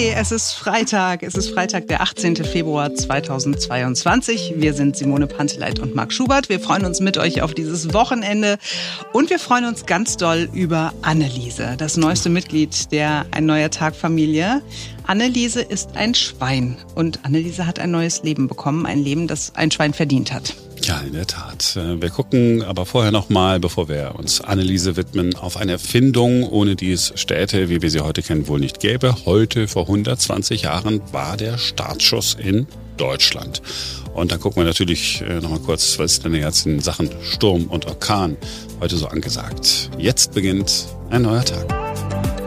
Hey, es ist Freitag. Es ist Freitag, der 18. Februar 2022. Wir sind Simone Panteleit und Marc Schubert. Wir freuen uns mit euch auf dieses Wochenende und wir freuen uns ganz doll über Anneliese, das neueste Mitglied der Ein neuer Tag Familie. Anneliese ist ein Schwein und Anneliese hat ein neues Leben bekommen, ein Leben, das ein Schwein verdient hat. Ja, in der Tat. Äh, wir gucken aber vorher nochmal, bevor wir uns Anneliese widmen, auf eine Erfindung, ohne die es Städte, wie wir sie heute kennen, wohl nicht gäbe. Heute, vor 120 Jahren, war der Startschuss in Deutschland. Und da gucken wir natürlich äh, nochmal kurz, was ist denn jetzt in Sachen Sturm und Orkan heute so angesagt. Jetzt beginnt ein neuer Tag.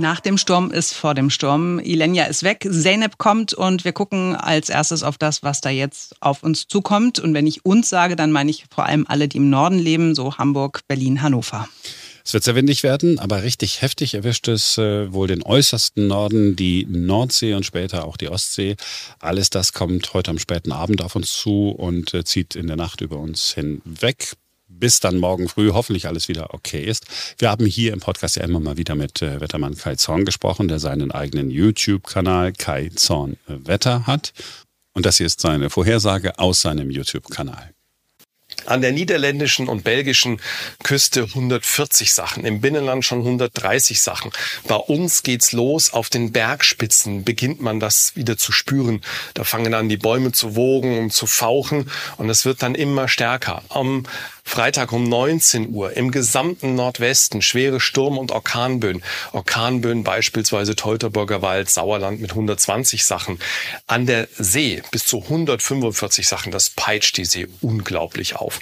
Nach dem Sturm ist vor dem Sturm. Ilenia ist weg, Zeynep kommt und wir gucken als erstes auf das, was da jetzt auf uns zukommt. Und wenn ich uns sage, dann meine ich vor allem alle, die im Norden leben, so Hamburg, Berlin, Hannover. Es wird sehr windig werden, aber richtig heftig erwischt es äh, wohl den äußersten Norden, die Nordsee und später auch die Ostsee. Alles das kommt heute am späten Abend auf uns zu und äh, zieht in der Nacht über uns hinweg bis dann morgen früh hoffentlich alles wieder okay ist. Wir haben hier im Podcast ja immer mal wieder mit äh, Wettermann Kai Zorn gesprochen, der seinen eigenen YouTube-Kanal Kai Zorn Wetter hat. Und das hier ist seine Vorhersage aus seinem YouTube-Kanal. An der niederländischen und belgischen Küste 140 Sachen, im Binnenland schon 130 Sachen. Bei uns geht's los. Auf den Bergspitzen beginnt man das wieder zu spüren. Da fangen an die Bäume zu wogen und zu fauchen und es wird dann immer stärker. Am Freitag um 19 Uhr im gesamten Nordwesten schwere Sturm- und Orkanböen. Orkanböen beispielsweise Teutoburger Wald, Sauerland mit 120 Sachen. An der See bis zu 145 Sachen. Das peitscht die See unglaublich auf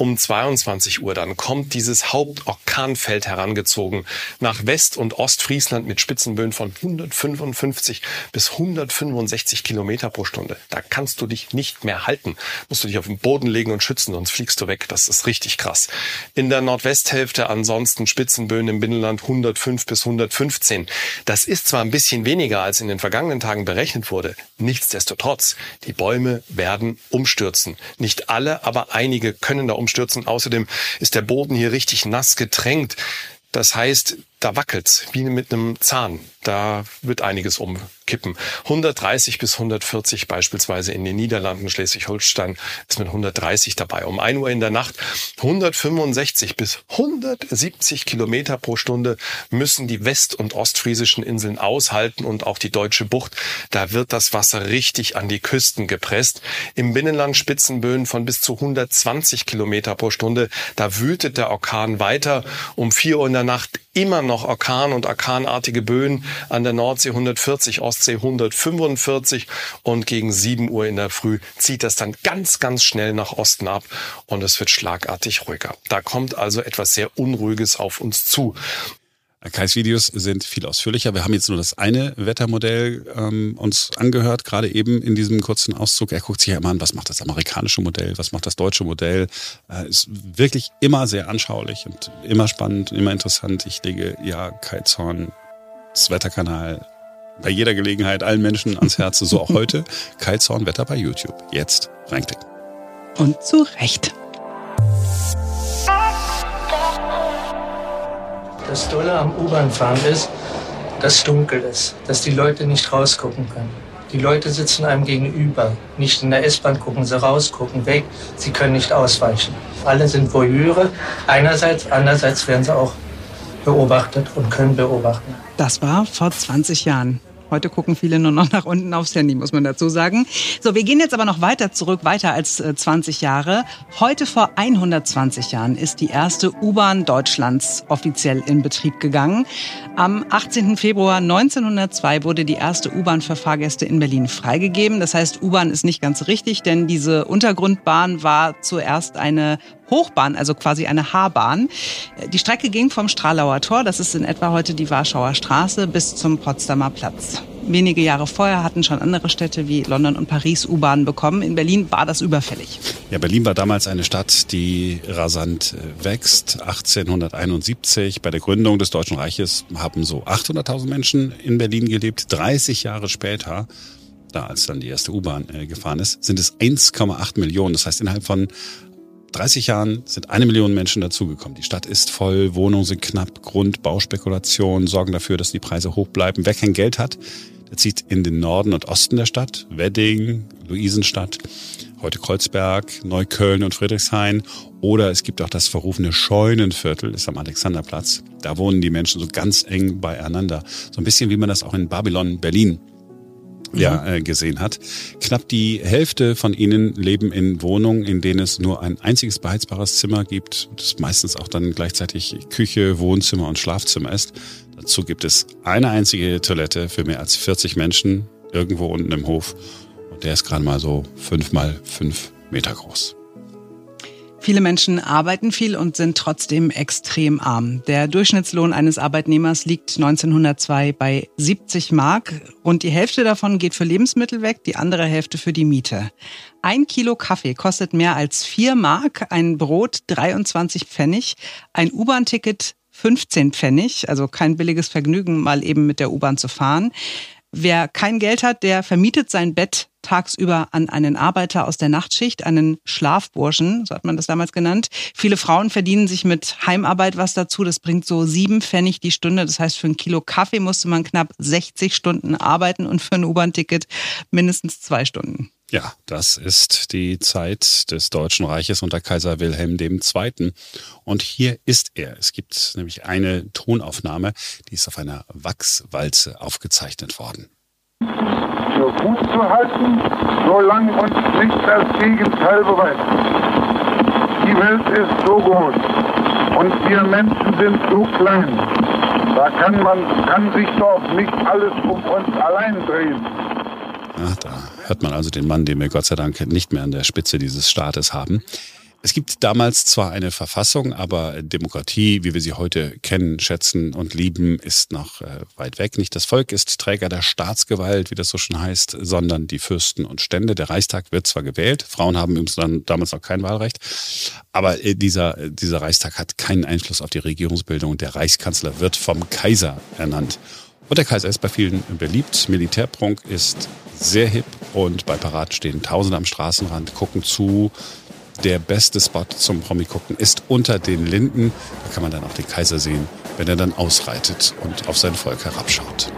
um 22 Uhr dann kommt dieses Hauptorkanfeld herangezogen nach West- und Ostfriesland mit Spitzenböen von 155 bis 165 Kilometer pro Stunde. Da kannst du dich nicht mehr halten. Musst du dich auf den Boden legen und schützen, sonst fliegst du weg. Das ist richtig krass. In der Nordwesthälfte ansonsten Spitzenböen im Binnenland 105 bis 115. Das ist zwar ein bisschen weniger als in den vergangenen Tagen berechnet wurde. Nichtsdestotrotz, die Bäume werden umstürzen. Nicht alle, aber einige können da umstürzen umstürzen. Außerdem ist der Boden hier richtig nass getränkt. Das heißt, da wackelt's wie mit einem Zahn. Da wird einiges umkippen. 130 bis 140 beispielsweise in den Niederlanden, Schleswig-Holstein ist mit 130 dabei. Um 1 Uhr in der Nacht 165 bis 170 Kilometer pro Stunde müssen die west- und ostfriesischen Inseln aushalten und auch die deutsche Bucht. Da wird das Wasser richtig an die Küsten gepresst. Im Binnenland Spitzenböen von bis zu 120 Kilometer pro Stunde. Da wütet der Orkan weiter. Um 4 Uhr in der Nacht immer noch Orkan und orkanartige Böen an der Nordsee 140, Ostsee 145 und gegen 7 Uhr in der Früh zieht das dann ganz, ganz schnell nach Osten ab und es wird schlagartig ruhiger. Da kommt also etwas sehr Unruhiges auf uns zu. Kais Videos sind viel ausführlicher. Wir haben jetzt nur das eine Wettermodell ähm, uns angehört, gerade eben in diesem kurzen Auszug. Er guckt sich ja immer an, was macht das amerikanische Modell, was macht das deutsche Modell. Äh, ist wirklich immer sehr anschaulich und immer spannend, immer interessant. Ich lege ja Kai Zorn, das Wetterkanal, bei jeder Gelegenheit allen Menschen ans Herz, so auch heute. Kai Zorn Wetter bei YouTube. Jetzt reinklicken. Und zu Recht. Das Tolle am U-Bahn-Fahren ist, dass es dunkel ist, dass die Leute nicht rausgucken können. Die Leute sitzen einem gegenüber. Nicht in der S-Bahn gucken sie raus, gucken weg. Sie können nicht ausweichen. Alle sind Voyeure. Einerseits, andererseits werden sie auch beobachtet und können beobachten. Das war vor 20 Jahren. Heute gucken viele nur noch nach unten aufs Handy, muss man dazu sagen. So, wir gehen jetzt aber noch weiter zurück, weiter als 20 äh, Jahre. Heute vor 120 Jahren ist die erste U-Bahn Deutschlands offiziell in Betrieb gegangen. Am 18. Februar 1902 wurde die erste U-Bahn für Fahrgäste in Berlin freigegeben. Das heißt, U-Bahn ist nicht ganz richtig, denn diese Untergrundbahn war zuerst eine Hochbahn, also quasi eine H-Bahn. Die Strecke ging vom Stralauer Tor, das ist in etwa heute die Warschauer Straße, bis zum Potsdamer Platz. Wenige Jahre vorher hatten schon andere Städte wie London und Paris U-Bahnen bekommen. In Berlin war das überfällig. Ja, Berlin war damals eine Stadt, die rasant äh, wächst. 1871 bei der Gründung des Deutschen Reiches haben so 800.000 Menschen in Berlin gelebt. 30 Jahre später da als dann die erste U-Bahn äh, gefahren ist, sind es 1,8 Millionen. Das heißt, innerhalb von 30 Jahren sind eine Million Menschen dazugekommen. Die Stadt ist voll, Wohnungen sind knapp, Grund, Bauspekulationen sorgen dafür, dass die Preise hoch bleiben. Wer kein Geld hat, der zieht in den Norden und Osten der Stadt, Wedding, Luisenstadt, heute Kreuzberg, Neukölln und Friedrichshain. Oder es gibt auch das verrufene Scheunenviertel, ist am Alexanderplatz. Da wohnen die Menschen so ganz eng beieinander. So ein bisschen wie man das auch in Babylon, Berlin ja, äh, gesehen hat. Knapp die Hälfte von ihnen leben in Wohnungen, in denen es nur ein einziges beheizbares Zimmer gibt, das meistens auch dann gleichzeitig Küche, Wohnzimmer und Schlafzimmer ist. Dazu gibt es eine einzige Toilette für mehr als 40 Menschen irgendwo unten im Hof. Und der ist gerade mal so fünf mal fünf Meter groß. Viele Menschen arbeiten viel und sind trotzdem extrem arm. Der Durchschnittslohn eines Arbeitnehmers liegt 1902 bei 70 Mark und die Hälfte davon geht für Lebensmittel weg, die andere Hälfte für die Miete. Ein Kilo Kaffee kostet mehr als 4 Mark, ein Brot 23 Pfennig, ein U-Bahn-Ticket 15 Pfennig, also kein billiges Vergnügen, mal eben mit der U-Bahn zu fahren. Wer kein Geld hat, der vermietet sein Bett tagsüber an einen Arbeiter aus der Nachtschicht, einen Schlafburschen, so hat man das damals genannt. Viele Frauen verdienen sich mit Heimarbeit was dazu. Das bringt so sieben Pfennig die Stunde. Das heißt, für ein Kilo Kaffee musste man knapp 60 Stunden arbeiten und für ein U-Bahn-Ticket mindestens zwei Stunden. Ja, das ist die Zeit des Deutschen Reiches unter Kaiser Wilhelm II. Und hier ist er. Es gibt nämlich eine Tonaufnahme, die ist auf einer Wachswalze aufgezeichnet worden. Für gut zu halten, solange uns nicht das Gegenteil beweist. Die Welt ist so groß und wir Menschen sind so klein. Da kann man kann sich doch nicht alles um uns allein drehen. Ja, da hört man also den Mann, den wir Gott sei Dank nicht mehr an der Spitze dieses Staates haben. Es gibt damals zwar eine Verfassung, aber Demokratie, wie wir sie heute kennen, schätzen und lieben, ist noch äh, weit weg. Nicht das Volk ist Träger der Staatsgewalt, wie das so schon heißt, sondern die Fürsten und Stände. Der Reichstag wird zwar gewählt, Frauen haben übrigens damals noch kein Wahlrecht, aber äh, dieser, dieser Reichstag hat keinen Einfluss auf die Regierungsbildung. Der Reichskanzler wird vom Kaiser ernannt. Und der Kaiser ist bei vielen beliebt. Militärprunk ist sehr hip und bei Parat stehen Tausende am Straßenrand, gucken zu. Der beste Spot zum Promi gucken ist unter den Linden. Da kann man dann auch den Kaiser sehen, wenn er dann ausreitet und auf sein Volk herabschaut.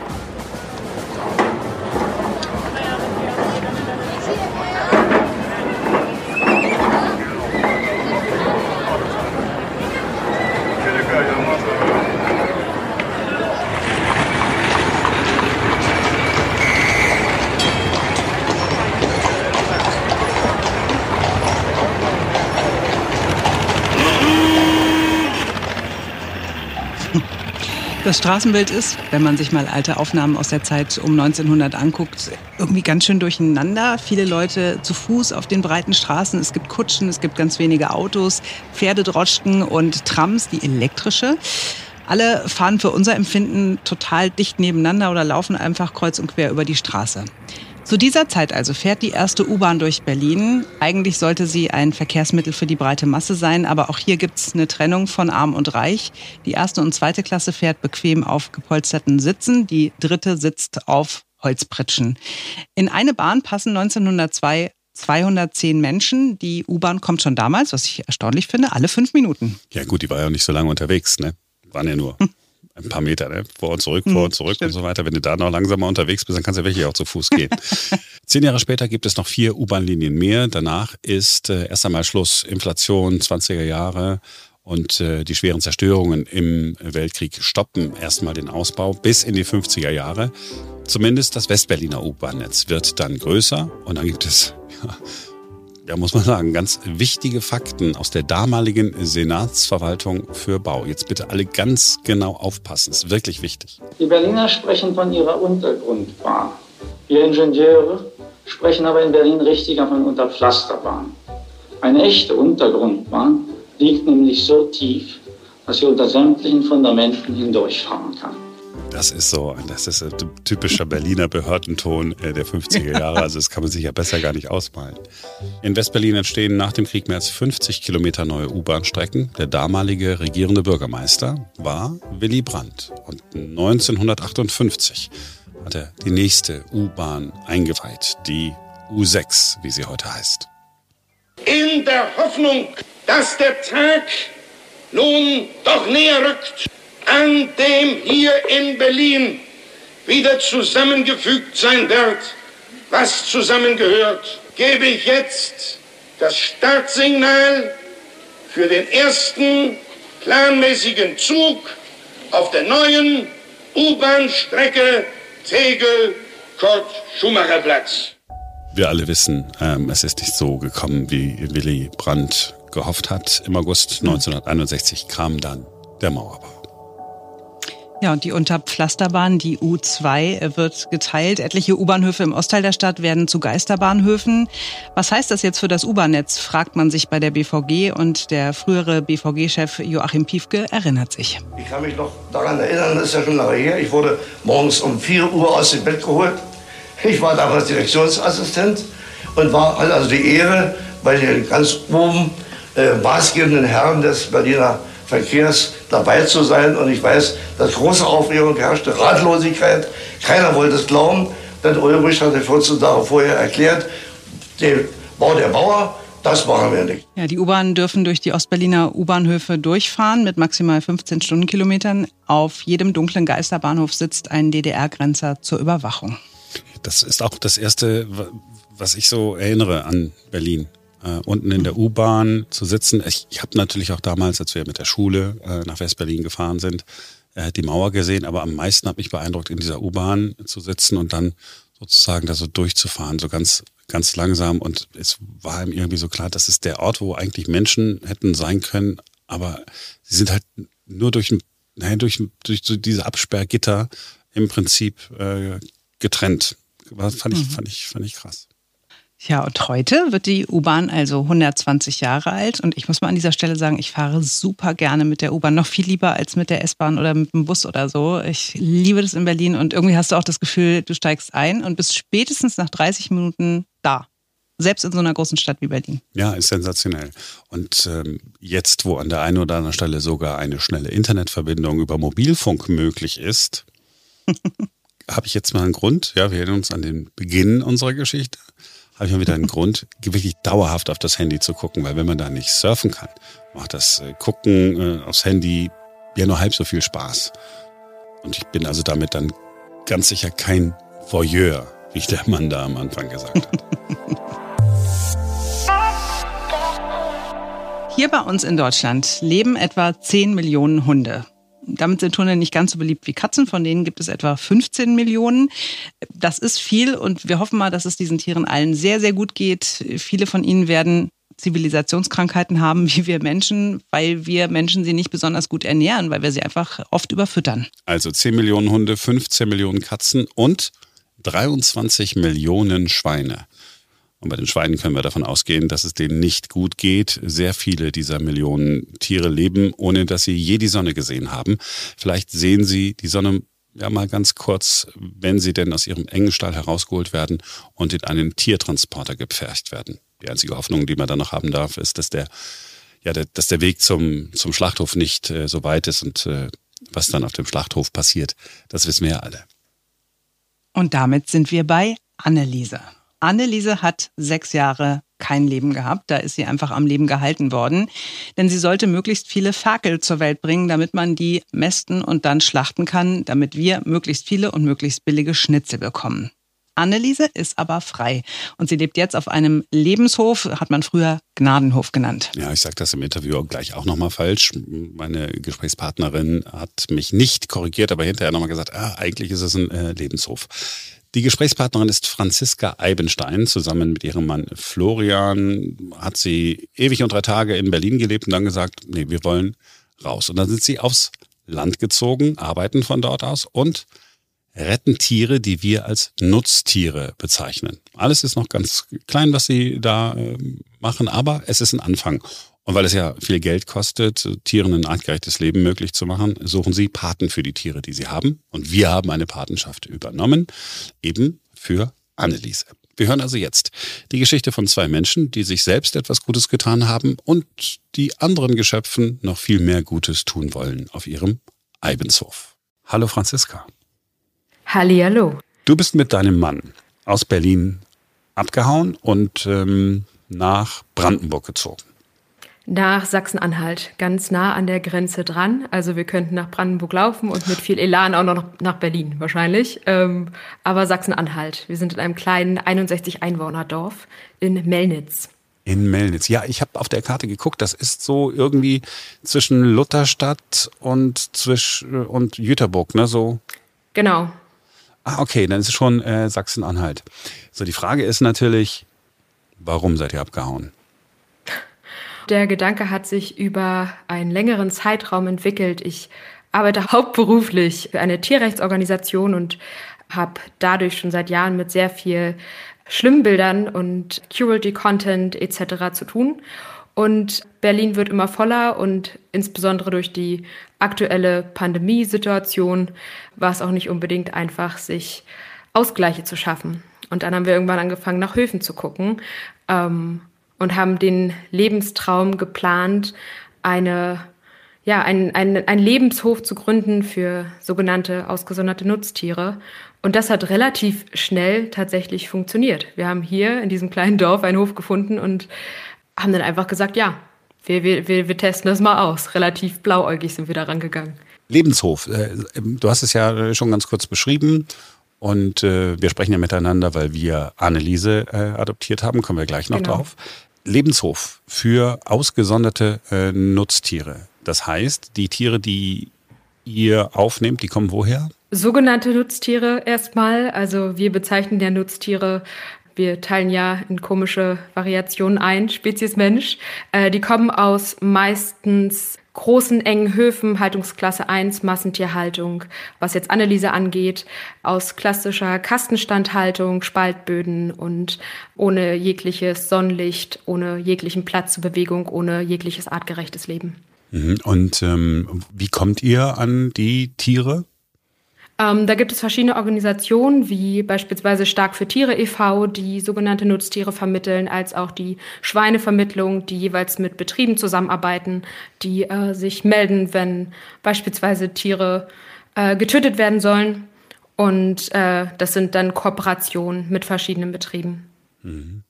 Das Straßenbild ist, wenn man sich mal alte Aufnahmen aus der Zeit um 1900 anguckt, irgendwie ganz schön durcheinander. Viele Leute zu Fuß auf den breiten Straßen. Es gibt Kutschen, es gibt ganz wenige Autos, Pferdedroschken und Trams, die elektrische. Alle fahren für unser Empfinden total dicht nebeneinander oder laufen einfach kreuz und quer über die Straße. Zu dieser Zeit also fährt die erste U-Bahn durch Berlin. Eigentlich sollte sie ein Verkehrsmittel für die breite Masse sein, aber auch hier gibt's eine Trennung von Arm und Reich. Die erste und zweite Klasse fährt bequem auf gepolsterten Sitzen, die dritte sitzt auf Holzpritschen. In eine Bahn passen 1902 210 Menschen. Die U-Bahn kommt schon damals, was ich erstaunlich finde, alle fünf Minuten. Ja gut, die war ja nicht so lange unterwegs, ne? Waren ja nur ein paar Meter, ne? vor und zurück, vor hm, und zurück Stimmt. und so weiter. Wenn du da noch langsamer unterwegs bist, dann kannst du wirklich auch zu Fuß gehen. Zehn Jahre später gibt es noch vier U-Bahn-Linien mehr. Danach ist äh, erst einmal Schluss. Inflation, 20er Jahre und äh, die schweren Zerstörungen im Weltkrieg stoppen erstmal den Ausbau bis in die 50er Jahre. Zumindest das Westberliner U-Bahn-Netz wird dann größer und dann gibt es ja, ja, muss man sagen, ganz wichtige Fakten aus der damaligen Senatsverwaltung für Bau. Jetzt bitte alle ganz genau aufpassen, ist wirklich wichtig. Die Berliner sprechen von ihrer Untergrundbahn. Wir Ingenieure sprechen aber in Berlin richtiger von Unterpflasterbahn. Eine echte Untergrundbahn liegt nämlich so tief, dass sie unter sämtlichen Fundamenten hindurchfahren kann. Das ist so, das ist ein typischer Berliner Behördenton äh, der 50er Jahre. Also das kann man sich ja besser gar nicht ausmalen. In Westberlin entstehen nach dem Krieg mehr als 50 Kilometer neue U-Bahn-Strecken. Der damalige regierende Bürgermeister war Willy Brandt. Und 1958 hat er die nächste U-Bahn eingeweiht, die U6, wie sie heute heißt. In der Hoffnung, dass der Tag nun doch näher rückt, an dem hier in Berlin wieder zusammengefügt sein wird, was zusammengehört, gebe ich jetzt das Startsignal für den ersten planmäßigen Zug auf der neuen U-Bahn-Strecke Tegel-Kurt-Schumacher-Platz. Wir alle wissen, ähm, es ist nicht so gekommen, wie Willy Brandt gehofft hat. Im August 1961 kam dann der Mauerbau. Ja, und die Unterpflasterbahn, die U2, wird geteilt. Etliche U-Bahnhöfe im Ostteil der Stadt werden zu Geisterbahnhöfen. Was heißt das jetzt für das U-Bahn-Netz, fragt man sich bei der BVG. Und der frühere BVG-Chef Joachim Piefke erinnert sich. Ich kann mich noch daran erinnern, das ist ja schon lange her. Ich wurde morgens um 4 Uhr aus dem Bett geholt. Ich war damals Direktionsassistent und war, also die Ehre, bei den ganz oben äh, maßgebenden Herren des Berliner Verkehrs dabei zu sein. Und ich weiß, dass große Aufregung herrschte, Ratlosigkeit. Keiner wollte es glauben. Denn Ulrich hatte 14 Tage vorher erklärt, den Bau der Mauer, das machen wir nicht. Ja, die U-Bahnen dürfen durch die Ostberliner U-Bahnhöfe durchfahren mit maximal 15 Stundenkilometern. Auf jedem dunklen Geisterbahnhof sitzt ein DDR-Grenzer zur Überwachung. Das ist auch das Erste, was ich so erinnere an Berlin äh, unten in der U-Bahn zu sitzen. Ich, ich habe natürlich auch damals, als wir mit der Schule äh, nach West-Berlin gefahren sind, äh, die Mauer gesehen, aber am meisten hat mich beeindruckt, in dieser U-Bahn zu sitzen und dann sozusagen da so durchzufahren, so ganz, ganz langsam. Und es war ihm irgendwie so klar, das ist der Ort, wo eigentlich Menschen hätten sein können, aber sie sind halt nur durch, naja, durch, durch so diese Absperrgitter im Prinzip äh, getrennt. Fand ich, mhm. fand ich, fand ich krass. Ja, und heute wird die U-Bahn also 120 Jahre alt. Und ich muss mal an dieser Stelle sagen, ich fahre super gerne mit der U-Bahn. Noch viel lieber als mit der S-Bahn oder mit dem Bus oder so. Ich liebe das in Berlin und irgendwie hast du auch das Gefühl, du steigst ein und bist spätestens nach 30 Minuten da. Selbst in so einer großen Stadt wie Berlin. Ja, ist sensationell. Und ähm, jetzt, wo an der einen oder anderen Stelle sogar eine schnelle Internetverbindung über Mobilfunk möglich ist, habe ich jetzt mal einen Grund. Ja, wir erinnern uns an den Beginn unserer Geschichte habe ich mal wieder einen Grund, wirklich dauerhaft auf das Handy zu gucken, weil wenn man da nicht surfen kann, macht das äh, Gucken äh, aufs Handy ja nur halb so viel Spaß. Und ich bin also damit dann ganz sicher kein Voyeur, wie der Mann da am Anfang gesagt hat. Hier bei uns in Deutschland leben etwa 10 Millionen Hunde. Damit sind Hunde nicht ganz so beliebt wie Katzen, von denen gibt es etwa 15 Millionen. Das ist viel und wir hoffen mal, dass es diesen Tieren allen sehr, sehr gut geht. Viele von ihnen werden Zivilisationskrankheiten haben wie wir Menschen, weil wir Menschen sie nicht besonders gut ernähren, weil wir sie einfach oft überfüttern. Also 10 Millionen Hunde, 15 Millionen Katzen und 23 Millionen Schweine. Und bei den Schweinen können wir davon ausgehen, dass es denen nicht gut geht. Sehr viele dieser Millionen Tiere leben, ohne dass sie je die Sonne gesehen haben. Vielleicht sehen sie die Sonne ja mal ganz kurz, wenn sie denn aus ihrem engen Stall herausgeholt werden und in einen Tiertransporter gepfercht werden. Die einzige Hoffnung, die man dann noch haben darf, ist, dass der, ja, der, dass der Weg zum, zum Schlachthof nicht äh, so weit ist und äh, was dann auf dem Schlachthof passiert, das wissen wir ja alle. Und damit sind wir bei Anneliese. Anneliese hat sechs Jahre kein Leben gehabt. Da ist sie einfach am Leben gehalten worden. Denn sie sollte möglichst viele Ferkel zur Welt bringen, damit man die mästen und dann schlachten kann, damit wir möglichst viele und möglichst billige Schnitzel bekommen. Anneliese ist aber frei und sie lebt jetzt auf einem Lebenshof, hat man früher Gnadenhof genannt. Ja, ich sage das im Interview gleich auch nochmal falsch. Meine Gesprächspartnerin hat mich nicht korrigiert, aber hinterher nochmal gesagt, ah, eigentlich ist es ein äh, Lebenshof. Die Gesprächspartnerin ist Franziska Eibenstein. Zusammen mit ihrem Mann Florian hat sie ewig und drei Tage in Berlin gelebt und dann gesagt, nee, wir wollen raus. Und dann sind sie aufs Land gezogen, arbeiten von dort aus und retten Tiere, die wir als Nutztiere bezeichnen. Alles ist noch ganz klein, was sie da äh, machen, aber es ist ein Anfang. Und weil es ja viel Geld kostet, Tieren ein artgerechtes Leben möglich zu machen, suchen sie Paten für die Tiere, die sie haben. Und wir haben eine Patenschaft übernommen, eben für Anneliese. Wir hören also jetzt die Geschichte von zwei Menschen, die sich selbst etwas Gutes getan haben und die anderen Geschöpfen noch viel mehr Gutes tun wollen auf ihrem Eibenshof. Hallo Franziska. Hallihallo. Du bist mit deinem Mann aus Berlin abgehauen und ähm, nach Brandenburg gezogen. Nach Sachsen-Anhalt, ganz nah an der Grenze dran. Also wir könnten nach Brandenburg laufen und mit viel Elan auch noch nach Berlin wahrscheinlich. Ähm, aber Sachsen-Anhalt. Wir sind in einem kleinen 61 Einwohnerdorf in Melnitz. In Melnitz. Ja, ich habe auf der Karte geguckt, das ist so irgendwie zwischen Lutherstadt und zwischen und Jüterburg, ne? So. Genau. Ah, okay, dann ist es schon äh, Sachsen-Anhalt. So, die Frage ist natürlich, warum seid ihr abgehauen? Der Gedanke hat sich über einen längeren Zeitraum entwickelt. Ich arbeite hauptberuflich für eine Tierrechtsorganisation und habe dadurch schon seit Jahren mit sehr viel Schlimmbildern und Cruelty-Content etc. zu tun. Und Berlin wird immer voller und insbesondere durch die aktuelle Pandemiesituation war es auch nicht unbedingt einfach, sich Ausgleiche zu schaffen. Und dann haben wir irgendwann angefangen, nach Höfen zu gucken ähm, und haben den Lebenstraum geplant, eine, ja, ein, ein, ein Lebenshof zu gründen für sogenannte ausgesonderte Nutztiere. Und das hat relativ schnell tatsächlich funktioniert. Wir haben hier in diesem kleinen Dorf einen Hof gefunden und haben dann einfach gesagt, ja, wir, wir, wir, wir testen das mal aus. Relativ blauäugig sind wir da rangegangen. Lebenshof, äh, du hast es ja schon ganz kurz beschrieben. Und äh, wir sprechen ja miteinander, weil wir Anneliese äh, adoptiert haben, kommen wir gleich noch genau. drauf. Lebenshof für ausgesonderte äh, Nutztiere. Das heißt, die Tiere, die ihr aufnehmt, die kommen woher? Sogenannte Nutztiere erstmal. Also wir bezeichnen ja Nutztiere wir teilen ja in komische Variationen ein, Spezies Mensch. Äh, die kommen aus meistens großen, engen Höfen, Haltungsklasse 1, Massentierhaltung, was jetzt Anneliese angeht, aus klassischer Kastenstandhaltung, Spaltböden und ohne jegliches Sonnenlicht, ohne jeglichen Platz zur Bewegung, ohne jegliches artgerechtes Leben. Mhm. Und ähm, wie kommt ihr an die Tiere? Ähm, da gibt es verschiedene Organisationen, wie beispielsweise Stark für Tiere e.V., die sogenannte Nutztiere vermitteln, als auch die Schweinevermittlung, die jeweils mit Betrieben zusammenarbeiten, die äh, sich melden, wenn beispielsweise Tiere äh, getötet werden sollen. Und äh, das sind dann Kooperationen mit verschiedenen Betrieben. Mhm.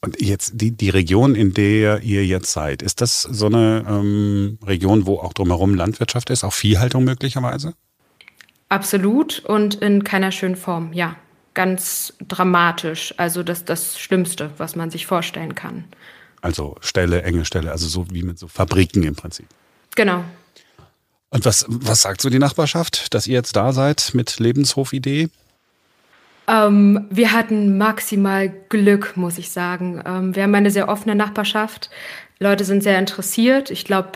Und jetzt die, die Region, in der ihr jetzt seid, ist das so eine ähm, Region, wo auch drumherum Landwirtschaft ist, auch Viehhaltung möglicherweise? Absolut und in keiner schönen Form, ja. Ganz dramatisch. Also das, das Schlimmste, was man sich vorstellen kann. Also Stelle, enge Stelle, also so wie mit so Fabriken im Prinzip. Genau. Und was, was sagt so die Nachbarschaft, dass ihr jetzt da seid mit Lebenshofidee? Ähm, wir hatten maximal Glück, muss ich sagen. Ähm, wir haben eine sehr offene Nachbarschaft. Leute sind sehr interessiert. Ich glaube,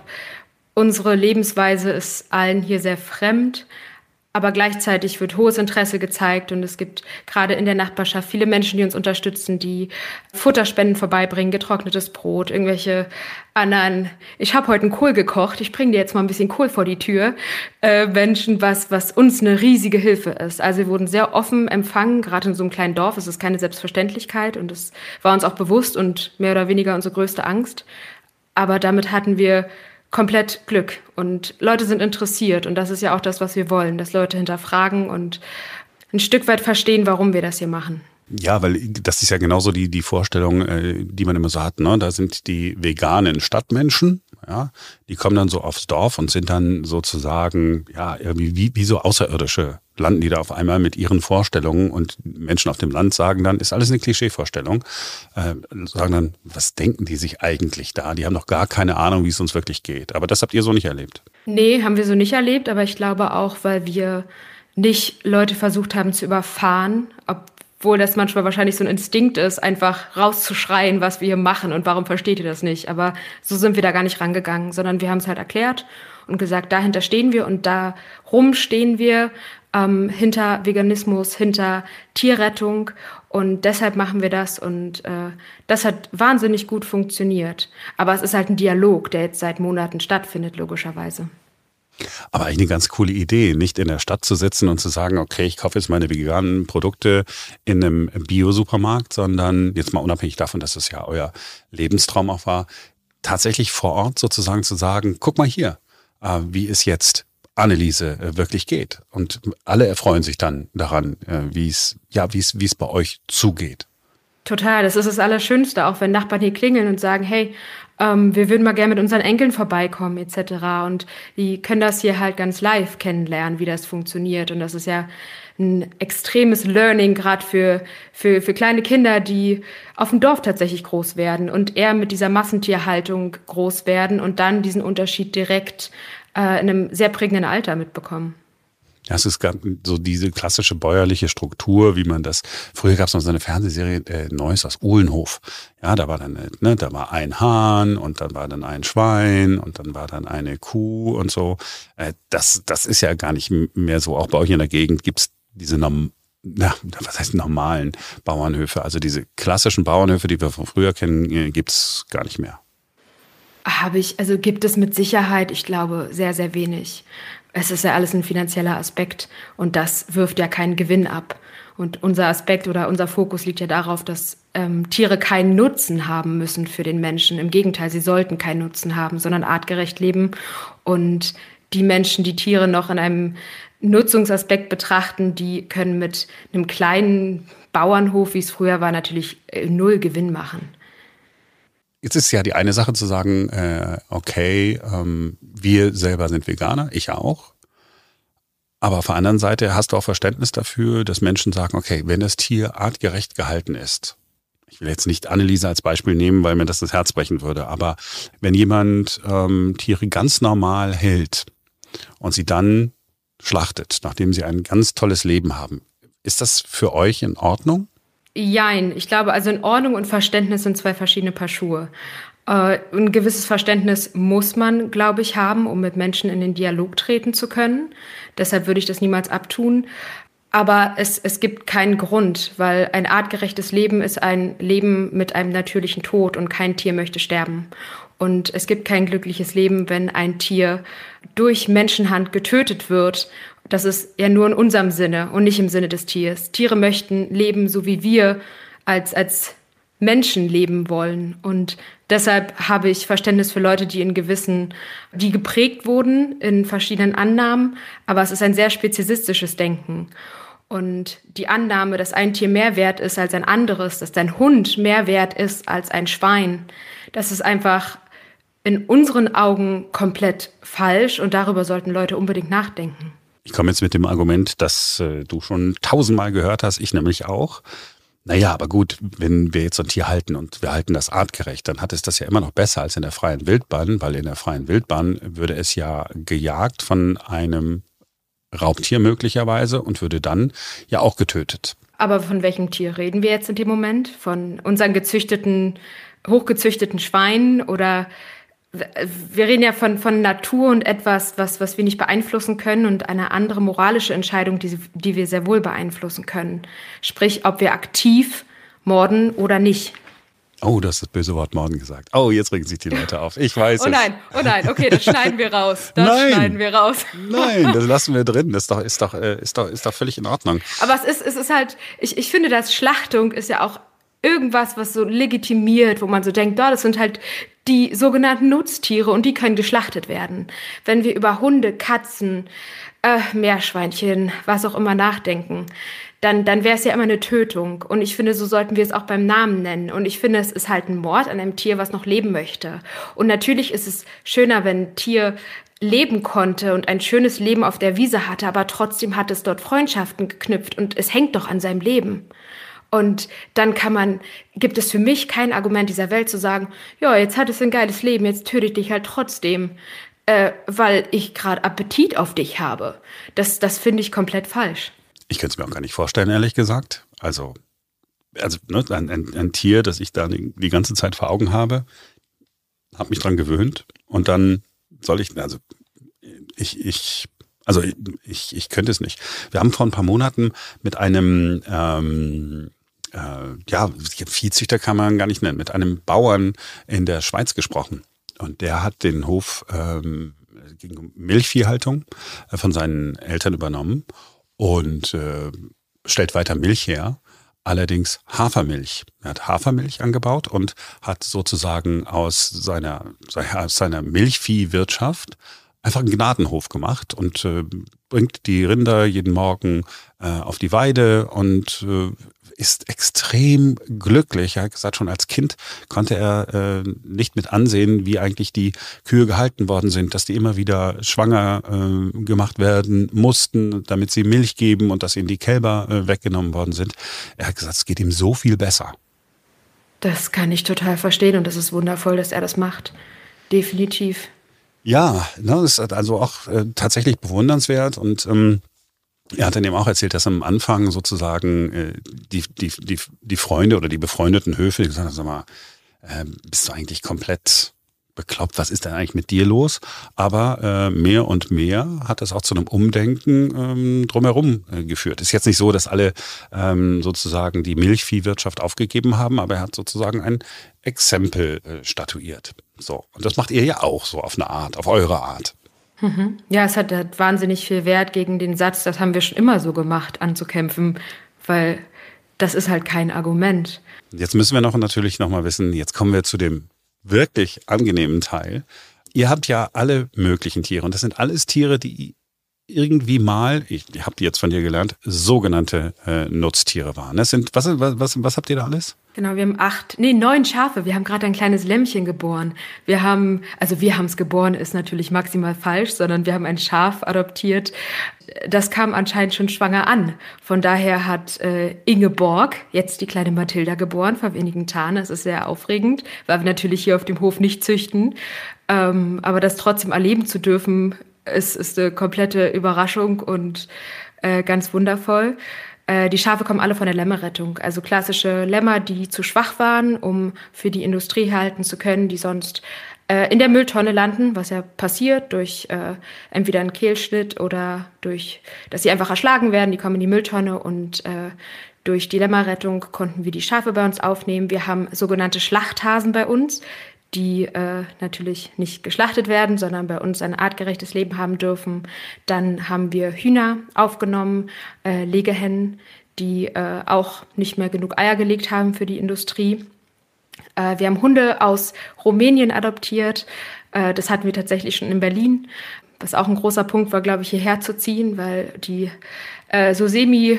unsere Lebensweise ist allen hier sehr fremd aber gleichzeitig wird hohes Interesse gezeigt und es gibt gerade in der Nachbarschaft viele Menschen, die uns unterstützen, die Futterspenden vorbeibringen, getrocknetes Brot, irgendwelche anderen. Ich habe heute einen Kohl gekocht, ich bringe dir jetzt mal ein bisschen Kohl vor die Tür. Äh, Menschen, was, was uns eine riesige Hilfe ist. Also wir wurden sehr offen empfangen, gerade in so einem kleinen Dorf. Es ist keine Selbstverständlichkeit und es war uns auch bewusst und mehr oder weniger unsere größte Angst. Aber damit hatten wir komplett Glück und Leute sind interessiert und das ist ja auch das, was wir wollen, dass Leute hinterfragen und ein Stück weit verstehen, warum wir das hier machen. Ja, weil das ist ja genauso die, die Vorstellung, äh, die man immer so hat. Ne? Da sind die veganen Stadtmenschen, ja, die kommen dann so aufs Dorf und sind dann sozusagen, ja, irgendwie wie, wie so Außerirdische, landen die da auf einmal mit ihren Vorstellungen und Menschen auf dem Land sagen dann, ist alles eine Klischeevorstellung, äh, sagen dann, was denken die sich eigentlich da? Die haben doch gar keine Ahnung, wie es uns wirklich geht. Aber das habt ihr so nicht erlebt. Nee, haben wir so nicht erlebt, aber ich glaube auch, weil wir nicht Leute versucht haben zu überfahren, ob obwohl das manchmal wahrscheinlich so ein Instinkt ist, einfach rauszuschreien, was wir hier machen und warum versteht ihr das nicht. Aber so sind wir da gar nicht rangegangen, sondern wir haben es halt erklärt und gesagt, dahinter stehen wir und darum stehen wir ähm, hinter Veganismus, hinter Tierrettung und deshalb machen wir das und äh, das hat wahnsinnig gut funktioniert. Aber es ist halt ein Dialog, der jetzt seit Monaten stattfindet, logischerweise. Aber eigentlich eine ganz coole Idee, nicht in der Stadt zu sitzen und zu sagen, okay, ich kaufe jetzt meine veganen Produkte in einem Bio-Supermarkt, sondern jetzt mal unabhängig davon, dass es ja euer Lebenstraum auch war, tatsächlich vor Ort sozusagen zu sagen, guck mal hier, äh, wie es jetzt Anneliese äh, wirklich geht. Und alle erfreuen sich dann daran, äh, wie es, ja, wie es, wie es bei euch zugeht. Total, das ist das Allerschönste, auch wenn Nachbarn hier klingeln und sagen, hey, ähm, wir würden mal gerne mit unseren Enkeln vorbeikommen etc. Und die können das hier halt ganz live kennenlernen, wie das funktioniert. Und das ist ja ein extremes Learning, gerade für, für, für kleine Kinder, die auf dem Dorf tatsächlich groß werden und eher mit dieser Massentierhaltung groß werden und dann diesen Unterschied direkt äh, in einem sehr prägenden Alter mitbekommen. Ja, es ist so diese klassische bäuerliche Struktur, wie man das. Früher gab es noch so eine Fernsehserie äh, Neues aus Uhlenhof. Ja, da war dann, ne, da war ein Hahn und dann war dann ein Schwein und dann war dann eine Kuh und so. Äh, das, das ist ja gar nicht mehr so. Auch bei euch in der Gegend gibt's diese Norm na, was heißt normalen Bauernhöfe? Also diese klassischen Bauernhöfe, die wir von früher kennen, äh, gibt's gar nicht mehr. Habe ich, also gibt es mit Sicherheit, ich glaube, sehr, sehr wenig es ist ja alles ein finanzieller Aspekt und das wirft ja keinen Gewinn ab. Und unser Aspekt oder unser Fokus liegt ja darauf, dass ähm, Tiere keinen Nutzen haben müssen für den Menschen. Im Gegenteil, sie sollten keinen Nutzen haben, sondern artgerecht leben. Und die Menschen, die Tiere noch in einem Nutzungsaspekt betrachten, die können mit einem kleinen Bauernhof, wie es früher war, natürlich äh, null Gewinn machen. Jetzt ist ja die eine Sache zu sagen, äh, okay, ähm, wir selber sind Veganer, ich auch. Aber auf der anderen Seite hast du auch Verständnis dafür, dass Menschen sagen, okay, wenn das Tier artgerecht gehalten ist, ich will jetzt nicht Anneliese als Beispiel nehmen, weil mir das das Herz brechen würde, aber wenn jemand ähm, Tiere ganz normal hält und sie dann schlachtet, nachdem sie ein ganz tolles Leben haben, ist das für euch in Ordnung? Jein. Ich glaube, also in Ordnung und Verständnis sind zwei verschiedene Paar Schuhe. Äh, ein gewisses Verständnis muss man, glaube ich, haben, um mit Menschen in den Dialog treten zu können. Deshalb würde ich das niemals abtun. Aber es, es gibt keinen Grund, weil ein artgerechtes Leben ist ein Leben mit einem natürlichen Tod und kein Tier möchte sterben. Und es gibt kein glückliches Leben, wenn ein Tier durch Menschenhand getötet wird das ist ja nur in unserem Sinne und nicht im Sinne des Tiers. Tiere möchten leben, so wie wir als, als Menschen leben wollen. Und deshalb habe ich Verständnis für Leute, die in gewissen, die geprägt wurden in verschiedenen Annahmen. Aber es ist ein sehr speziesistisches Denken. Und die Annahme, dass ein Tier mehr wert ist als ein anderes, dass dein Hund mehr wert ist als ein Schwein, das ist einfach in unseren Augen komplett falsch und darüber sollten Leute unbedingt nachdenken. Ich komme jetzt mit dem Argument, das äh, du schon tausendmal gehört hast, ich nämlich auch. Naja, aber gut, wenn wir jetzt so ein Tier halten und wir halten das artgerecht, dann hat es das ja immer noch besser als in der freien Wildbahn, weil in der freien Wildbahn würde es ja gejagt von einem Raubtier möglicherweise und würde dann ja auch getötet. Aber von welchem Tier reden wir jetzt in dem Moment? Von unseren gezüchteten, hochgezüchteten Schweinen oder wir reden ja von, von Natur und etwas, was, was wir nicht beeinflussen können und eine andere moralische Entscheidung, die, die wir sehr wohl beeinflussen können. Sprich, ob wir aktiv morden oder nicht. Oh, das ist das böse Wort Morden gesagt. Oh, jetzt regen sich die Leute auf. Ich weiß oh nein, oh nein, okay, das schneiden wir raus. Das nein, schneiden wir raus. Nein, das lassen wir drin. Das ist doch, ist doch, äh, ist doch, ist doch völlig in Ordnung. Aber es ist, es ist halt, ich, ich finde, dass Schlachtung ist ja auch irgendwas, was so legitimiert, wo man so denkt, oh, das sind halt die sogenannten Nutztiere und die können geschlachtet werden. Wenn wir über Hunde, Katzen, äh, Meerschweinchen, was auch immer nachdenken, dann, dann wäre es ja immer eine Tötung. Und ich finde, so sollten wir es auch beim Namen nennen. Und ich finde, es ist halt ein Mord an einem Tier, was noch leben möchte. Und natürlich ist es schöner, wenn ein Tier leben konnte und ein schönes Leben auf der Wiese hatte, aber trotzdem hat es dort Freundschaften geknüpft und es hängt doch an seinem Leben. Und dann kann man, gibt es für mich kein Argument dieser Welt zu sagen, ja, jetzt hat es ein geiles Leben, jetzt töte ich dich halt trotzdem, äh, weil ich gerade Appetit auf dich habe. Das, das finde ich komplett falsch. Ich könnte es mir auch gar nicht vorstellen, ehrlich gesagt. Also, also ne, ein, ein, ein, Tier, das ich da die, die ganze Zeit vor Augen habe, habe mich dran gewöhnt und dann soll ich, also ich, ich also ich, ich könnte es nicht. Wir haben vor ein paar Monaten mit einem ähm, äh, ja, Viehzüchter kann man gar nicht nennen, mit einem Bauern in der Schweiz gesprochen. Und der hat den Hof ähm, gegen Milchviehhaltung äh, von seinen Eltern übernommen und äh, stellt weiter Milch her. Allerdings Hafermilch. Er hat Hafermilch angebaut und hat sozusagen aus seiner, seiner Milchviehwirtschaft einfach einen Gnadenhof gemacht und äh, bringt die Rinder jeden Morgen äh, auf die Weide und äh, ist extrem glücklich. Er hat gesagt, schon als Kind konnte er äh, nicht mit ansehen, wie eigentlich die Kühe gehalten worden sind, dass die immer wieder schwanger äh, gemacht werden mussten, damit sie Milch geben und dass ihnen die Kälber äh, weggenommen worden sind. Er hat gesagt, es geht ihm so viel besser. Das kann ich total verstehen und das ist wundervoll, dass er das macht. Definitiv. Ja, ne, das ist also auch äh, tatsächlich bewundernswert und ähm, er hat dann eben auch erzählt, dass am Anfang sozusagen äh, die, die, die, die Freunde oder die befreundeten Höfe gesagt haben, sag mal, äh, bist du eigentlich komplett bekloppt, was ist denn eigentlich mit dir los? Aber äh, mehr und mehr hat das auch zu einem Umdenken ähm, drumherum äh, geführt. Ist jetzt nicht so, dass alle ähm, sozusagen die Milchviehwirtschaft aufgegeben haben, aber er hat sozusagen ein Exempel äh, statuiert. So. Und das macht ihr ja auch so auf eine Art, auf eure Art. Ja, es hat, hat wahnsinnig viel Wert gegen den Satz, das haben wir schon immer so gemacht, anzukämpfen, weil das ist halt kein Argument. Jetzt müssen wir noch natürlich noch mal wissen, jetzt kommen wir zu dem wirklich angenehmen Teil. Ihr habt ja alle möglichen Tiere und das sind alles Tiere, die irgendwie mal, ich habe jetzt von dir gelernt, sogenannte äh, Nutztiere waren. Das sind, was, was, was habt ihr da alles? Genau, wir haben acht, nee, neun Schafe. Wir haben gerade ein kleines Lämmchen geboren. Wir haben, also wir haben es geboren, ist natürlich maximal falsch, sondern wir haben ein Schaf adoptiert. Das kam anscheinend schon schwanger an. Von daher hat äh, Ingeborg jetzt die kleine Mathilda geboren vor wenigen Tagen. Das ist sehr aufregend, weil wir natürlich hier auf dem Hof nicht züchten. Ähm, aber das trotzdem erleben zu dürfen, es ist eine komplette Überraschung und äh, ganz wundervoll. Äh, die Schafe kommen alle von der Lämmerrettung, also klassische Lämmer, die zu schwach waren, um für die Industrie halten zu können, die sonst äh, in der Mülltonne landen, was ja passiert durch äh, entweder einen Kehlschnitt oder durch, dass sie einfach erschlagen werden. Die kommen in die Mülltonne und äh, durch die Lämmerrettung konnten wir die Schafe bei uns aufnehmen. Wir haben sogenannte Schlachthasen bei uns die äh, natürlich nicht geschlachtet werden, sondern bei uns ein artgerechtes Leben haben dürfen. Dann haben wir Hühner aufgenommen, äh, Legehennen, die äh, auch nicht mehr genug Eier gelegt haben für die Industrie. Äh, wir haben Hunde aus Rumänien adoptiert. Äh, das hatten wir tatsächlich schon in Berlin, was auch ein großer Punkt war, glaube ich, hierher zu ziehen, weil die äh, so semi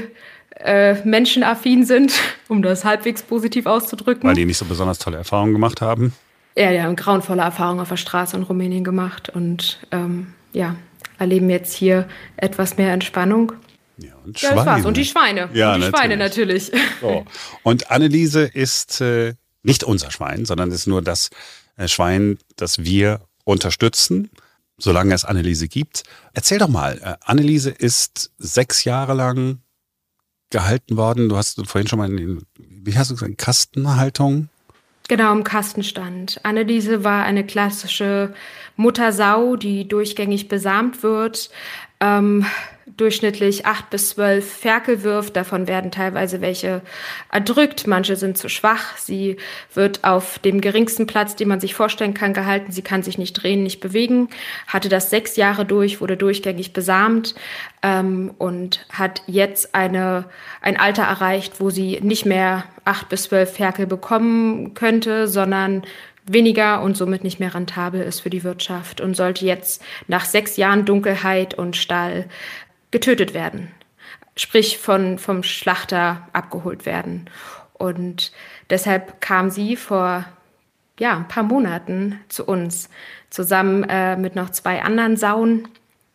äh, menschenaffin sind, um das halbwegs positiv auszudrücken. Weil die nicht so besonders tolle Erfahrungen gemacht haben. Ja, die haben grauenvolle Erfahrungen auf der Straße in Rumänien gemacht und ähm, ja, erleben jetzt hier etwas mehr Entspannung. Ja, und Schweine. Ja, das war's. Und die Schweine. Ja, und die natürlich. Schweine natürlich. So. Und Anneliese ist äh, nicht unser Schwein, sondern ist nur das äh, Schwein, das wir unterstützen, solange es Anneliese gibt. Erzähl doch mal, äh, Anneliese ist sechs Jahre lang gehalten worden. Du hast vorhin schon mal in, wie hast du gesagt, Kastenhaltung Genau, im Kastenstand. Anneliese war eine klassische Muttersau, die durchgängig besamt wird, ähm, durchschnittlich acht bis zwölf Ferkel wirft. Davon werden teilweise welche erdrückt, manche sind zu schwach. Sie wird auf dem geringsten Platz, den man sich vorstellen kann, gehalten. Sie kann sich nicht drehen, nicht bewegen. Hatte das sechs Jahre durch, wurde durchgängig besamt ähm, und hat jetzt eine, ein Alter erreicht, wo sie nicht mehr acht bis zwölf Ferkel bekommen könnte, sondern weniger und somit nicht mehr rentabel ist für die Wirtschaft und sollte jetzt nach sechs Jahren Dunkelheit und Stall getötet werden. Sprich von, vom Schlachter abgeholt werden. Und deshalb kam sie vor ja, ein paar Monaten zu uns, zusammen äh, mit noch zwei anderen Sauen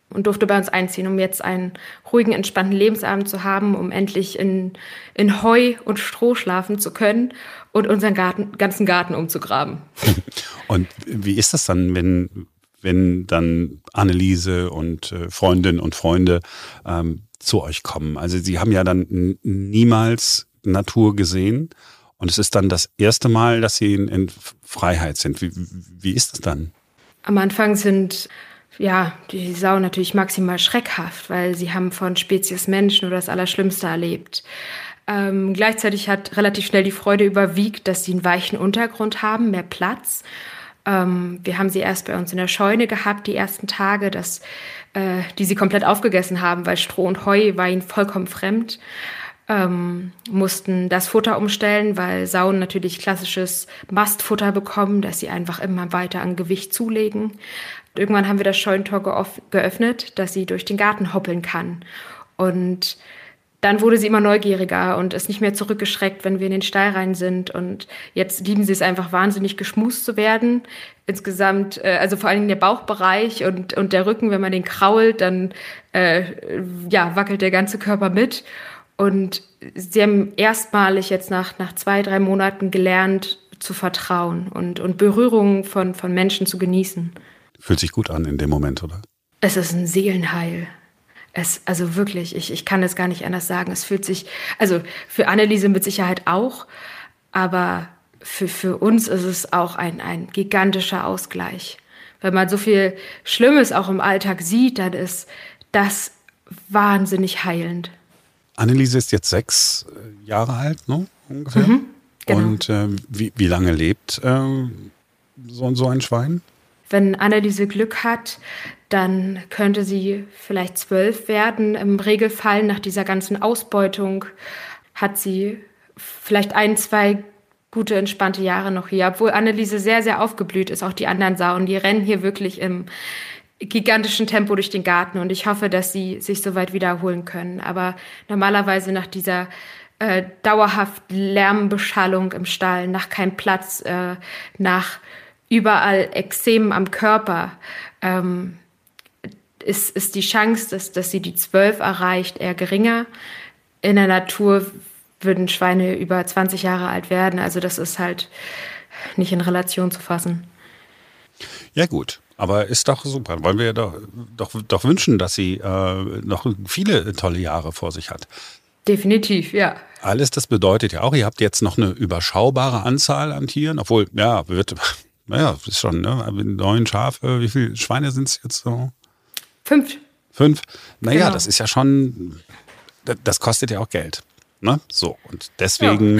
und durfte bei uns einziehen, um jetzt einen ruhigen, entspannten Lebensabend zu haben, um endlich in, in Heu und Stroh schlafen zu können und unseren Garten, ganzen Garten umzugraben. Und wie ist das dann, wenn, wenn dann Anneliese und äh, Freundinnen und Freunde ähm, zu euch kommen? Also sie haben ja dann niemals Natur gesehen und es ist dann das erste Mal, dass sie in, in Freiheit sind. Wie, wie ist das dann? Am Anfang sind ja, die Sau natürlich maximal schreckhaft, weil sie haben von Spezies Menschen nur das Allerschlimmste erlebt. Ähm, gleichzeitig hat relativ schnell die Freude überwiegt, dass sie einen weichen Untergrund haben, mehr Platz. Ähm, wir haben sie erst bei uns in der Scheune gehabt, die ersten Tage, dass, äh, die sie komplett aufgegessen haben, weil Stroh und Heu war ihnen vollkommen fremd. Ähm, mussten das Futter umstellen, weil Sauen natürlich klassisches Mastfutter bekommen, dass sie einfach immer weiter an Gewicht zulegen. Irgendwann haben wir das Scheunentor geöffnet, dass sie durch den Garten hoppeln kann. Und dann wurde sie immer neugieriger und ist nicht mehr zurückgeschreckt, wenn wir in den Stall rein sind. Und jetzt lieben sie es einfach wahnsinnig geschmust zu werden. Insgesamt, äh, also vor allen Dingen der Bauchbereich und, und der Rücken, wenn man den krault, dann äh, ja, wackelt der ganze Körper mit. Und sie haben erstmalig jetzt nach, nach zwei, drei Monaten gelernt zu vertrauen und, und Berührungen von, von Menschen zu genießen. Fühlt sich gut an in dem Moment, oder? Es ist ein Seelenheil. Es, also wirklich, ich, ich kann es gar nicht anders sagen. Es fühlt sich, also für Anneliese mit Sicherheit auch, aber für, für uns ist es auch ein, ein gigantischer Ausgleich. Wenn man so viel Schlimmes auch im Alltag sieht, dann ist das wahnsinnig heilend. Anneliese ist jetzt sechs äh, Jahre alt, ne? Ungefähr. Mhm, genau. Und äh, wie, wie lange lebt äh, so, so ein Schwein? Wenn Anneliese Glück hat, dann könnte sie vielleicht zwölf werden. Im Regelfall nach dieser ganzen Ausbeutung hat sie vielleicht ein, zwei gute, entspannte Jahre noch hier. Obwohl Anneliese sehr, sehr aufgeblüht ist, auch die anderen Sauen. Die rennen hier wirklich im gigantischen Tempo durch den Garten und ich hoffe, dass sie sich soweit wiederholen können. Aber normalerweise nach dieser äh, dauerhaft Lärmbeschallung im Stall, nach keinem Platz, äh, nach überall Ekzemen am Körper, ähm, ist, ist die Chance, dass, dass sie die zwölf erreicht, eher geringer. In der Natur würden Schweine über 20 Jahre alt werden. Also das ist halt nicht in Relation zu fassen. Ja gut, aber ist doch super. Wollen wir doch, doch, doch wünschen, dass sie äh, noch viele tolle Jahre vor sich hat. Definitiv, ja. Alles das bedeutet ja auch, ihr habt jetzt noch eine überschaubare Anzahl an Tieren, obwohl, ja, wird, naja, ist schon, ne? Neun Schafe, wie viele Schweine sind es jetzt so? Fünf. Fünf? Naja, genau. das ist ja schon, das kostet ja auch Geld. Ne? So, und deswegen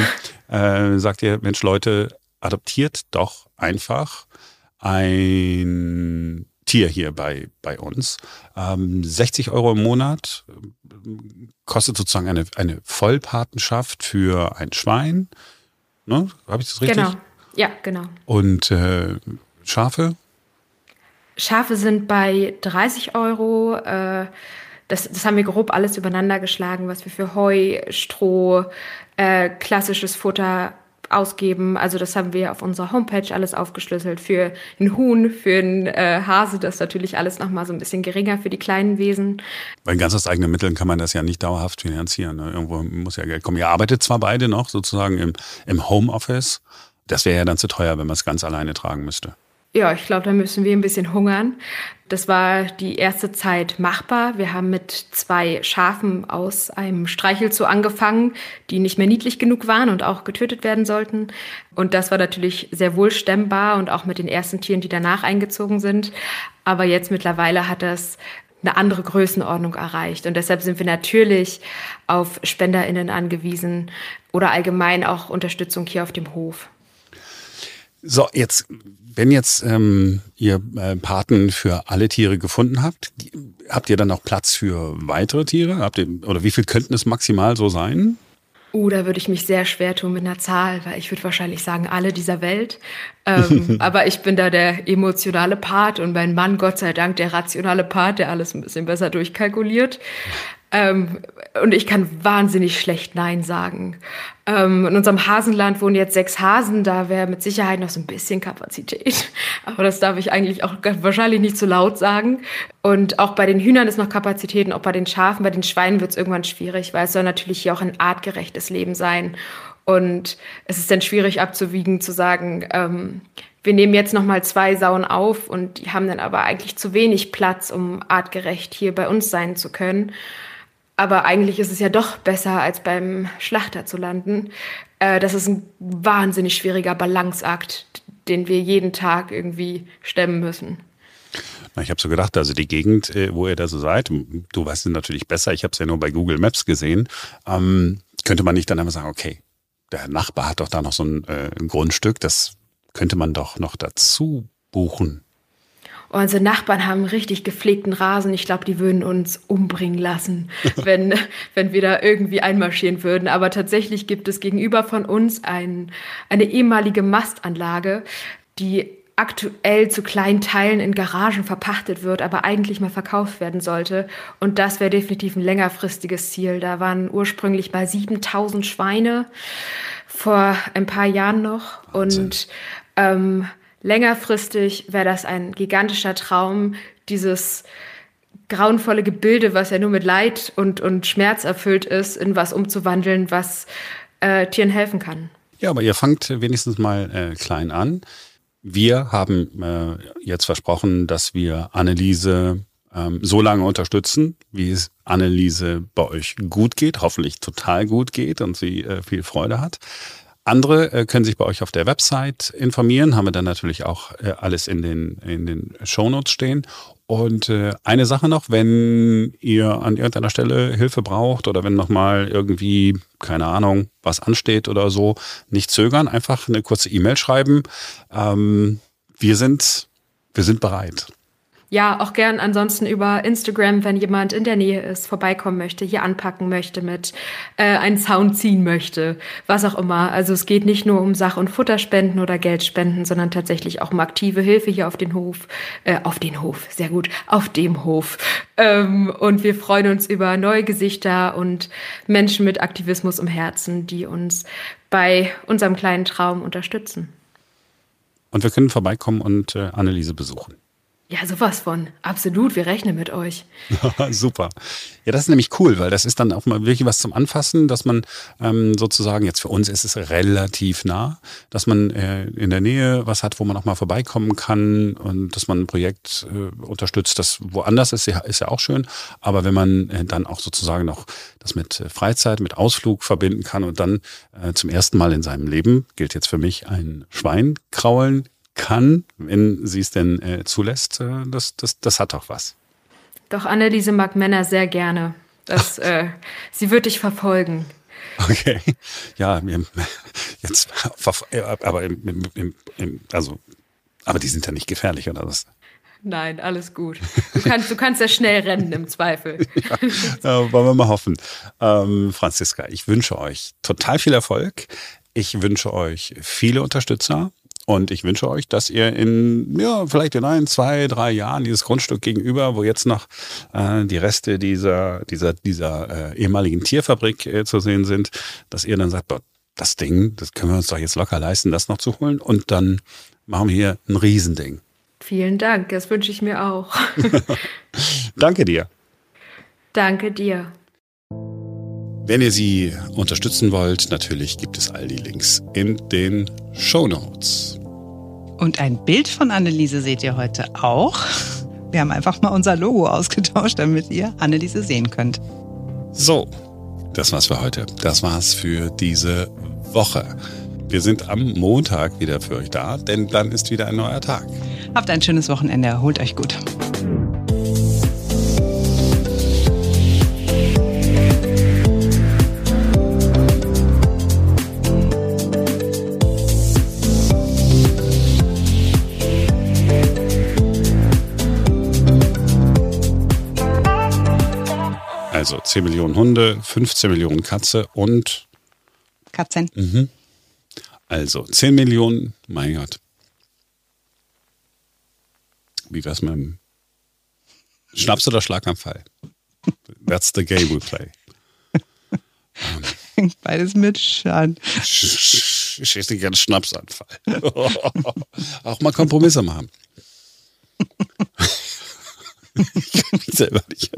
ja. äh, sagt ihr, Mensch, Leute, adoptiert doch einfach ein Tier hier bei, bei uns. Ähm, 60 Euro im Monat kostet sozusagen eine, eine Vollpatenschaft für ein Schwein. Ne? Habe ich das richtig? Genau, ja, genau. Und äh, Schafe? Schafe sind bei 30 Euro. Äh, das, das haben wir grob alles übereinander geschlagen, was wir für Heu, Stroh, äh, klassisches Futter ausgeben. Also das haben wir auf unserer Homepage alles aufgeschlüsselt. Für ein Huhn, für ein äh, Hase, das ist natürlich alles nochmal so ein bisschen geringer für die kleinen Wesen. Weil ganz aus eigenen Mitteln kann man das ja nicht dauerhaft finanzieren. Ne? Irgendwo muss ja Geld kommen. Ihr arbeitet zwar beide noch sozusagen im, im Homeoffice. Das wäre ja dann zu teuer, wenn man es ganz alleine tragen müsste. Ja, ich glaube, da müssen wir ein bisschen hungern. Das war die erste Zeit machbar. Wir haben mit zwei Schafen aus einem Streichelzoo angefangen, die nicht mehr niedlich genug waren und auch getötet werden sollten. Und das war natürlich sehr wohl stemmbar und auch mit den ersten Tieren, die danach eingezogen sind. Aber jetzt mittlerweile hat das eine andere Größenordnung erreicht. Und deshalb sind wir natürlich auf SpenderInnen angewiesen oder allgemein auch Unterstützung hier auf dem Hof. So, jetzt, wenn jetzt ähm, ihr äh, Paten für alle Tiere gefunden habt, habt ihr dann auch Platz für weitere Tiere? Habt ihr, oder wie viel könnten es maximal so sein? Uh, da würde ich mich sehr schwer tun mit einer Zahl, weil ich würde wahrscheinlich sagen, alle dieser Welt. Ähm, aber ich bin da der emotionale Part und mein Mann, Gott sei Dank, der rationale Part, der alles ein bisschen besser durchkalkuliert. Ähm, und ich kann wahnsinnig schlecht Nein sagen. Ähm, in unserem Hasenland wohnen jetzt sechs Hasen, da wäre mit Sicherheit noch so ein bisschen Kapazität. Aber das darf ich eigentlich auch wahrscheinlich nicht zu laut sagen. Und auch bei den Hühnern ist noch Kapazitäten, auch bei den Schafen, bei den Schweinen wird es irgendwann schwierig, weil es soll natürlich hier auch ein artgerechtes Leben sein. Und es ist dann schwierig abzuwiegen, zu sagen, ähm, wir nehmen jetzt noch mal zwei Sauen auf und die haben dann aber eigentlich zu wenig Platz, um artgerecht hier bei uns sein zu können. Aber eigentlich ist es ja doch besser, als beim Schlachter zu landen. Äh, das ist ein wahnsinnig schwieriger Balanceakt, den wir jeden Tag irgendwie stemmen müssen. Ich habe so gedacht, also die Gegend, äh, wo ihr da so seid, du weißt es natürlich besser, ich habe es ja nur bei Google Maps gesehen, ähm, könnte man nicht dann einfach sagen, okay, der Nachbar hat doch da noch so ein, äh, ein Grundstück, das könnte man doch noch dazu buchen. Unsere Nachbarn haben richtig gepflegten Rasen. Ich glaube, die würden uns umbringen lassen, wenn, wenn wir da irgendwie einmarschieren würden. Aber tatsächlich gibt es gegenüber von uns ein, eine ehemalige Mastanlage, die aktuell zu kleinen Teilen in Garagen verpachtet wird, aber eigentlich mal verkauft werden sollte. Und das wäre definitiv ein längerfristiges Ziel. Da waren ursprünglich mal 7000 Schweine vor ein paar Jahren noch. Und ähm, längerfristig wäre das ein gigantischer Traum, dieses grauenvolle Gebilde, was ja nur mit Leid und, und Schmerz erfüllt ist, in was umzuwandeln, was äh, Tieren helfen kann. Ja, aber ihr fangt wenigstens mal äh, klein an. Wir haben äh, jetzt versprochen, dass wir Anneliese ähm, so lange unterstützen, wie es Anneliese bei euch gut geht, hoffentlich total gut geht und sie äh, viel Freude hat. Andere äh, können sich bei euch auf der Website informieren, haben wir dann natürlich auch äh, alles in den, in den Shownotes stehen. Und äh, eine Sache noch, wenn ihr an irgendeiner Stelle Hilfe braucht oder wenn nochmal irgendwie, keine Ahnung, was ansteht oder so, nicht zögern, einfach eine kurze E-Mail schreiben. Ähm, wir sind, wir sind bereit ja, auch gern ansonsten über Instagram, wenn jemand in der Nähe ist, vorbeikommen möchte, hier anpacken möchte, mit äh, einen Sound ziehen möchte, was auch immer. Also es geht nicht nur um Sach- und Futterspenden oder Geldspenden, sondern tatsächlich auch um aktive Hilfe hier auf den Hof, äh, auf den Hof, sehr gut, auf dem Hof. Ähm, und wir freuen uns über neue Gesichter und Menschen mit Aktivismus im Herzen, die uns bei unserem kleinen Traum unterstützen. Und wir können vorbeikommen und äh, Anneliese besuchen. Ja, sowas von. Absolut, wir rechnen mit euch. Super. Ja, das ist nämlich cool, weil das ist dann auch mal wirklich was zum Anfassen, dass man ähm, sozusagen, jetzt für uns ist es relativ nah, dass man äh, in der Nähe was hat, wo man auch mal vorbeikommen kann und dass man ein Projekt äh, unterstützt, das woanders ist, ist ja auch schön. Aber wenn man äh, dann auch sozusagen noch das mit äh, Freizeit, mit Ausflug verbinden kann und dann äh, zum ersten Mal in seinem Leben, gilt jetzt für mich, ein Schwein kraulen kann, wenn sie es denn äh, zulässt, äh, das, das, das hat doch was. Doch Anneliese mag Männer sehr gerne. Das, äh, sie wird dich verfolgen. Okay. Ja, jetzt, aber im, im, im, also, aber die sind ja nicht gefährlich, oder was? Nein, alles gut. Du kannst, du kannst ja schnell rennen im Zweifel. ja, wollen wir mal hoffen. Ähm, Franziska, ich wünsche euch total viel Erfolg. Ich wünsche euch viele Unterstützer. Und ich wünsche euch, dass ihr in, ja, vielleicht in ein, zwei, drei Jahren dieses Grundstück gegenüber, wo jetzt noch äh, die Reste dieser, dieser, dieser äh, ehemaligen Tierfabrik äh, zu sehen sind, dass ihr dann sagt, boah, das Ding, das können wir uns doch jetzt locker leisten, das noch zu holen. Und dann machen wir hier ein Riesending. Vielen Dank, das wünsche ich mir auch. Danke dir. Danke dir. Wenn ihr sie unterstützen wollt, natürlich gibt es all die Links in den Show Notes. Und ein Bild von Anneliese seht ihr heute auch. Wir haben einfach mal unser Logo ausgetauscht, damit ihr Anneliese sehen könnt. So, das war's für heute. Das war's für diese Woche. Wir sind am Montag wieder für euch da, denn dann ist wieder ein neuer Tag. Habt ein schönes Wochenende, erholt euch gut. Also 10 Millionen Hunde, 15 Millionen Katze und Katzen. Mhm. Also 10 Millionen, mein Gott. Wie wär's mit dem Schnaps oder Schlaganfall? That's the game we play. Um, Beides mit Schaden. Ich hätte gerne Schnapsanfall. Auch mal Kompromisse machen. ich kann mich selber nicht.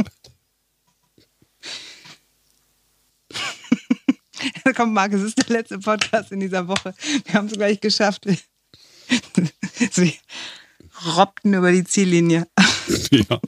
Komm, Marc, es ist der letzte Podcast in dieser Woche. Wir haben es gleich geschafft. Sie robbten über die Ziellinie. Ja.